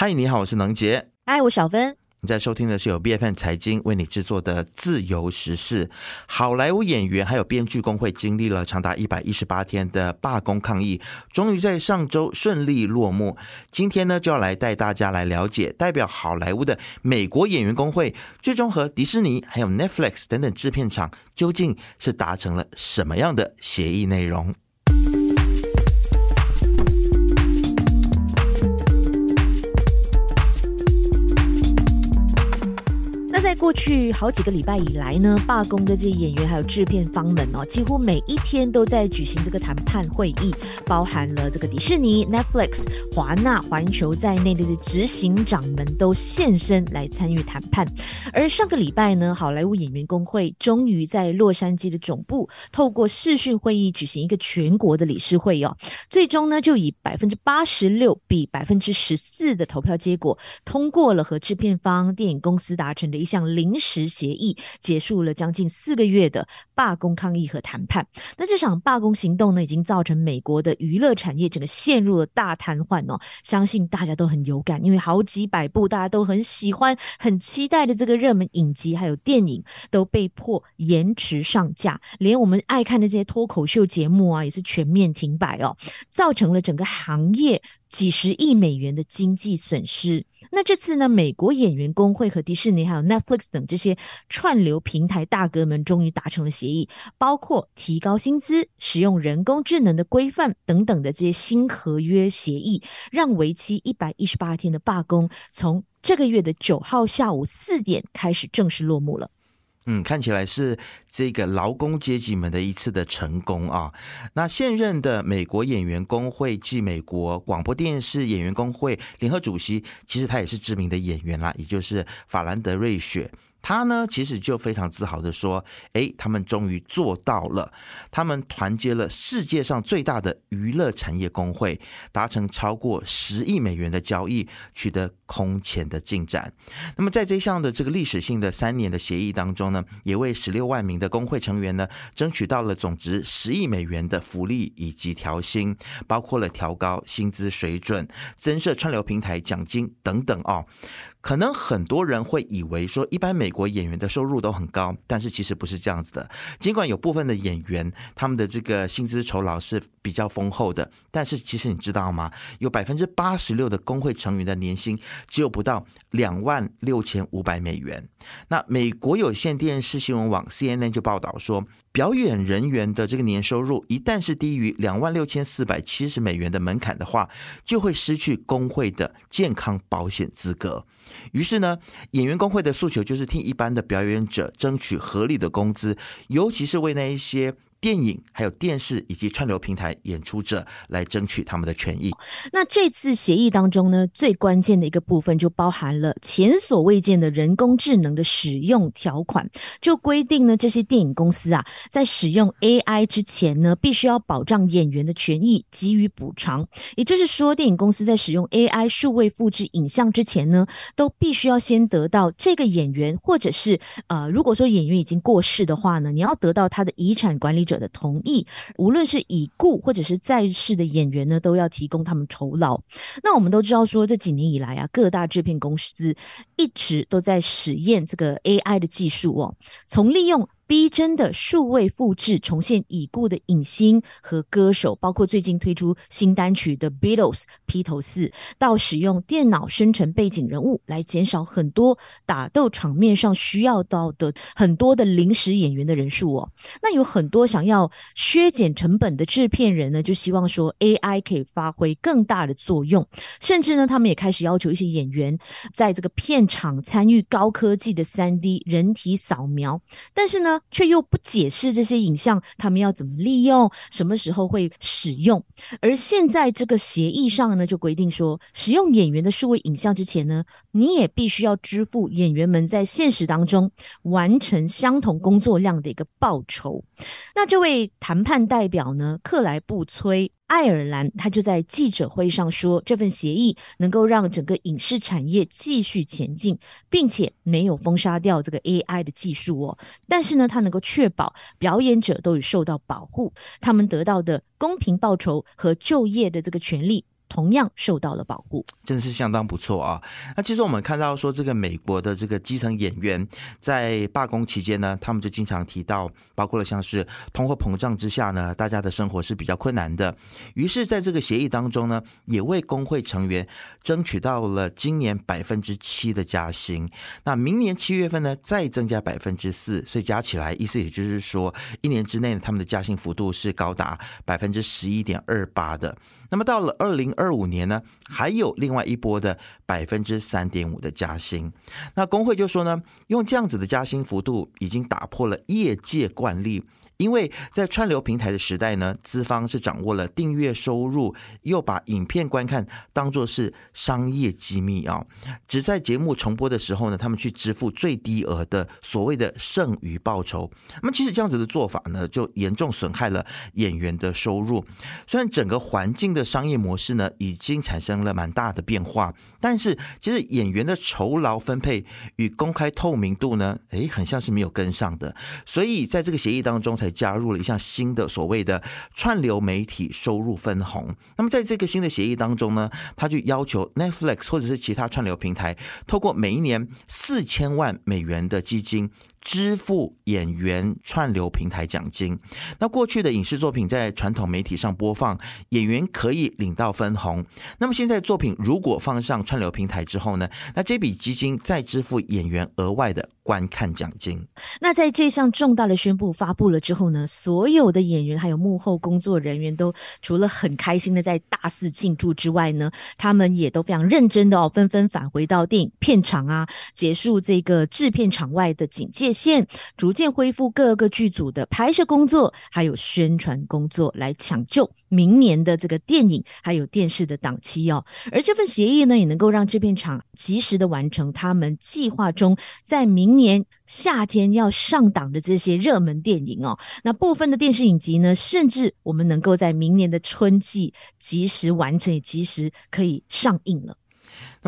嗨，你好，我是能杰。嗨，我小芬。你在收听的是由 B F N 财经为你制作的《自由时事》。好莱坞演员还有编剧工会经历了长达一百一十八天的罢工抗议，终于在上周顺利落幕。今天呢，就要来带大家来了解代表好莱坞的美国演员工会，最终和迪士尼还有 Netflix 等等制片厂究竟是达成了什么样的协议内容。过去好几个礼拜以来呢，罢工的这些演员还有制片方们哦，几乎每一天都在举行这个谈判会议，包含了这个迪士尼、Netflix、华纳、环球在内的执行长们都现身来参与谈判。而上个礼拜呢，好莱坞演员工会终于在洛杉矶的总部透过视讯会议举行一个全国的理事会哦，最终呢就以百分之八十六比百分之十四的投票结果通过了和制片方、电影公司达成的一项。临时协议结束了将近四个月的罢工抗议和谈判。那这场罢工行动呢，已经造成美国的娱乐产业整个陷入了大瘫痪哦。相信大家都很有感，因为好几百部大家都很喜欢、很期待的这个热门影集还有电影都被迫延迟上架，连我们爱看的这些脱口秀节目啊，也是全面停摆哦，造成了整个行业几十亿美元的经济损失。那这次呢，美国演员工会和迪士尼还有 Netflix 等这些串流平台大哥们终于达成了协议，包括提高薪资、使用人工智能的规范等等的这些新合约协议，让为期一百一十八天的罢工从这个月的九号下午四点开始正式落幕了。嗯，看起来是这个劳工阶级们的一次的成功啊。那现任的美国演员工会暨美国广播电视演员工会联合主席，其实他也是知名的演员啦，也就是法兰德瑞雪。他呢，其实就非常自豪的说：“哎，他们终于做到了，他们团结了世界上最大的娱乐产业工会，达成超过十亿美元的交易，取得空前的进展。那么在这项的这个历史性的三年的协议当中呢，也为十六万名的工会成员呢，争取到了总值十亿美元的福利以及调薪，包括了调高薪资水准、增设串流平台奖金等等哦。”可能很多人会以为说，一般美国演员的收入都很高，但是其实不是这样子的。尽管有部分的演员他们的这个薪资酬劳是比较丰厚的，但是其实你知道吗？有百分之八十六的工会成员的年薪只有不到两万六千五百美元。那美国有线电视新闻网 CNN 就报道说，表演人员的这个年收入一旦是低于两万六千四百七十美元的门槛的话，就会失去工会的健康保险资格。于是呢，演员工会的诉求就是替一般的表演者争取合理的工资，尤其是为那一些。电影、还有电视以及串流平台演出者来争取他们的权益。那这次协议当中呢，最关键的一个部分就包含了前所未见的人工智能的使用条款，就规定呢，这些电影公司啊，在使用 AI 之前呢，必须要保障演员的权益，给予补偿。也就是说，电影公司在使用 AI 数位复制影像之前呢，都必须要先得到这个演员，或者是呃，如果说演员已经过世的话呢，你要得到他的遗产管理。者的同意，无论是已故或者是在世的演员呢，都要提供他们酬劳。那我们都知道说，这几年以来啊，各大制片公司一直都在实验这个 AI 的技术哦，从利用。逼真的数位复制重现已故的影星和歌手，包括最近推出新单曲的 Beatles 披头四，到使用电脑生成背景人物来减少很多打斗场面上需要到的很多的临时演员的人数哦。那有很多想要削减成本的制片人呢，就希望说 AI 可以发挥更大的作用，甚至呢，他们也开始要求一些演员在这个片场参与高科技的三 D 人体扫描，但是呢。却又不解释这些影像，他们要怎么利用，什么时候会使用。而现在这个协议上呢，就规定说，使用演员的数位影像之前呢，你也必须要支付演员们在现实当中完成相同工作量的一个报酬。那这位谈判代表呢，克莱布崔。爱尔兰，他就在记者会上说，这份协议能够让整个影视产业继续前进，并且没有封杀掉这个 AI 的技术哦。但是呢，它能够确保表演者都有受到保护，他们得到的公平报酬和就业的这个权利。同样受到了保护，真的是相当不错啊。那其实我们看到说，这个美国的这个基层演员在罢工期间呢，他们就经常提到，包括了像是通货膨胀之下呢，大家的生活是比较困难的。于是，在这个协议当中呢，也为工会成员争取到了今年百分之七的加薪。那明年七月份呢，再增加百分之四，所以加起来，意思也就是说，一年之内他们的加薪幅度是高达百分之十一点二八的。那么到了二零二五年呢，还有另外一波的百分之三点五的加薪。那工会就说呢，用这样子的加薪幅度，已经打破了业界惯例。因为在串流平台的时代呢，资方是掌握了订阅收入，又把影片观看当作是商业机密啊，只在节目重播的时候呢，他们去支付最低额的所谓的剩余报酬。那么其实这样子的做法呢，就严重损害了演员的收入。虽然整个环境的商业模式呢，已经产生了蛮大的变化，但是其实演员的酬劳分配与公开透明度呢，诶，很像是没有跟上的。所以在这个协议当中才。加入了一项新的所谓的串流媒体收入分红。那么在这个新的协议当中呢，他就要求 Netflix 或者是其他串流平台，透过每一年四千万美元的基金。支付演员串流平台奖金。那过去的影视作品在传统媒体上播放，演员可以领到分红。那么现在作品如果放上串流平台之后呢？那这笔基金再支付演员额外的观看奖金。那在这项重大的宣布发布了之后呢？所有的演员还有幕后工作人员都除了很开心的在大肆庆祝之外呢，他们也都非常认真的哦，纷纷返回到电影片场啊，结束这个制片场外的警戒。线逐渐恢复各个剧组的拍摄工作，还有宣传工作，来抢救明年的这个电影还有电视的档期哦。而这份协议呢，也能够让制片厂及时的完成他们计划中在明年夏天要上档的这些热门电影哦。那部分的电视影集呢，甚至我们能够在明年的春季及时完成，也及时可以上映了。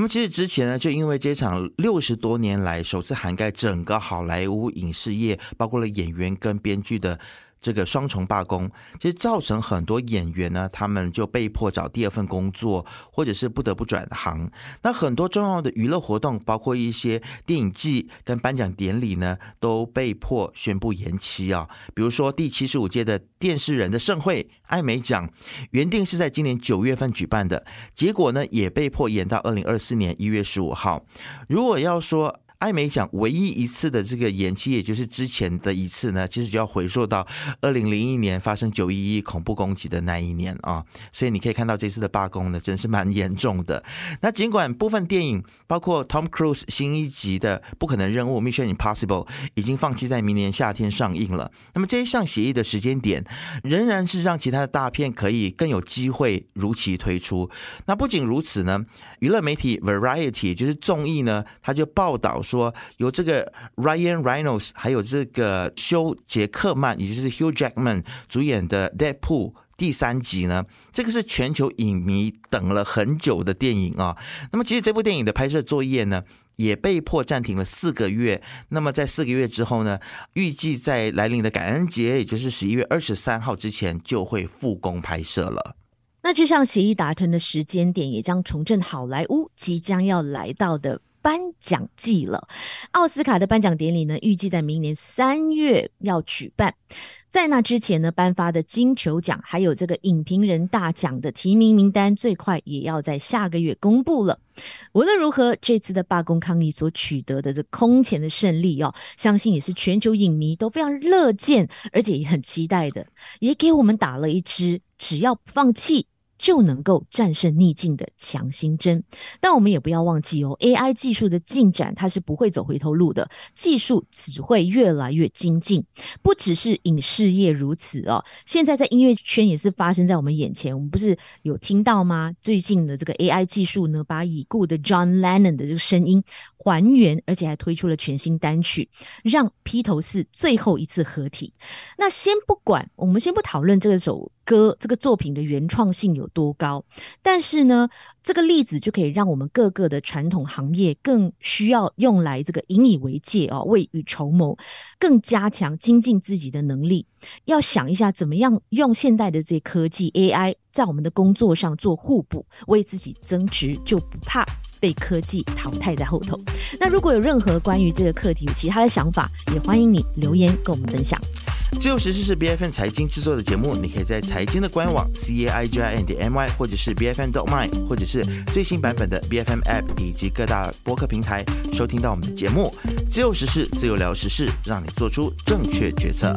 那么其实之前呢，就因为这场六十多年来首次涵盖整个好莱坞影视业，包括了演员跟编剧的。这个双重罢工，其实造成很多演员呢，他们就被迫找第二份工作，或者是不得不转行。那很多重要的娱乐活动，包括一些电影季跟颁奖典礼呢，都被迫宣布延期啊。比如说第七十五届的电视人的盛会艾美奖，原定是在今年九月份举办的，结果呢，也被迫延到二零二四年一月十五号。如果要说，艾美奖唯一一次的这个延期，也就是之前的一次呢，其实就要回溯到二零零一年发生九一一恐怖攻击的那一年啊。所以你可以看到这次的罢工呢，真是蛮严重的。那尽管部分电影，包括 Tom Cruise 新一集的《不可能任务》（Mission Impossible） 已经放弃在明年夏天上映了，那么这一项协议的时间点，仍然是让其他的大片可以更有机会如期推出。那不仅如此呢，娱乐媒体 Variety 就是综艺呢，他就报道。说由这个 Ryan Reynolds 还有这个修杰克曼，也就是 Hugh Jackman 主演的《Deadpool》第三集呢，这个是全球影迷等了很久的电影啊。那么其实这部电影的拍摄作业呢，也被迫暂停了四个月。那么在四个月之后呢，预计在来临的感恩节，也就是十一月二十三号之前，就会复工拍摄了。那这项协议达成的时间点，也将重振好莱坞即将要来到的。颁奖季了，奥斯卡的颁奖典礼呢，预计在明年三月要举办。在那之前呢，颁发的金球奖还有这个影评人大奖的提名名单，最快也要在下个月公布了。无论如何，这次的罢工抗议所取得的这空前的胜利哦，相信也是全球影迷都非常乐见，而且也很期待的，也给我们打了一支只要不放弃。就能够战胜逆境的强心针，但我们也不要忘记哦，AI 技术的进展它是不会走回头路的，技术只会越来越精进。不只是影视业如此哦，现在在音乐圈也是发生在我们眼前。我们不是有听到吗？最近的这个 AI 技术呢，把已故的 John Lennon 的这个声音还原，而且还推出了全新单曲，让披头士最后一次合体。那先不管，我们先不讨论这首。歌这个作品的原创性有多高，但是呢，这个例子就可以让我们各个的传统行业更需要用来这个引以为戒哦，未雨绸缪，更加强精进自己的能力。要想一下，怎么样用现代的这些科技 AI 在我们的工作上做互补，为自己增值，就不怕被科技淘汰在后头。那如果有任何关于这个课题有其他的想法，也欢迎你留言跟我们分享。自由时事是 B F N 财经制作的节目，你可以在财经的官网 c a i g i n d m y，或者是 B F N dot my，或者是最新版本的 B F M App 以及各大播客平台收听到我们的节目。自由时事，自由聊时事，让你做出正确决策。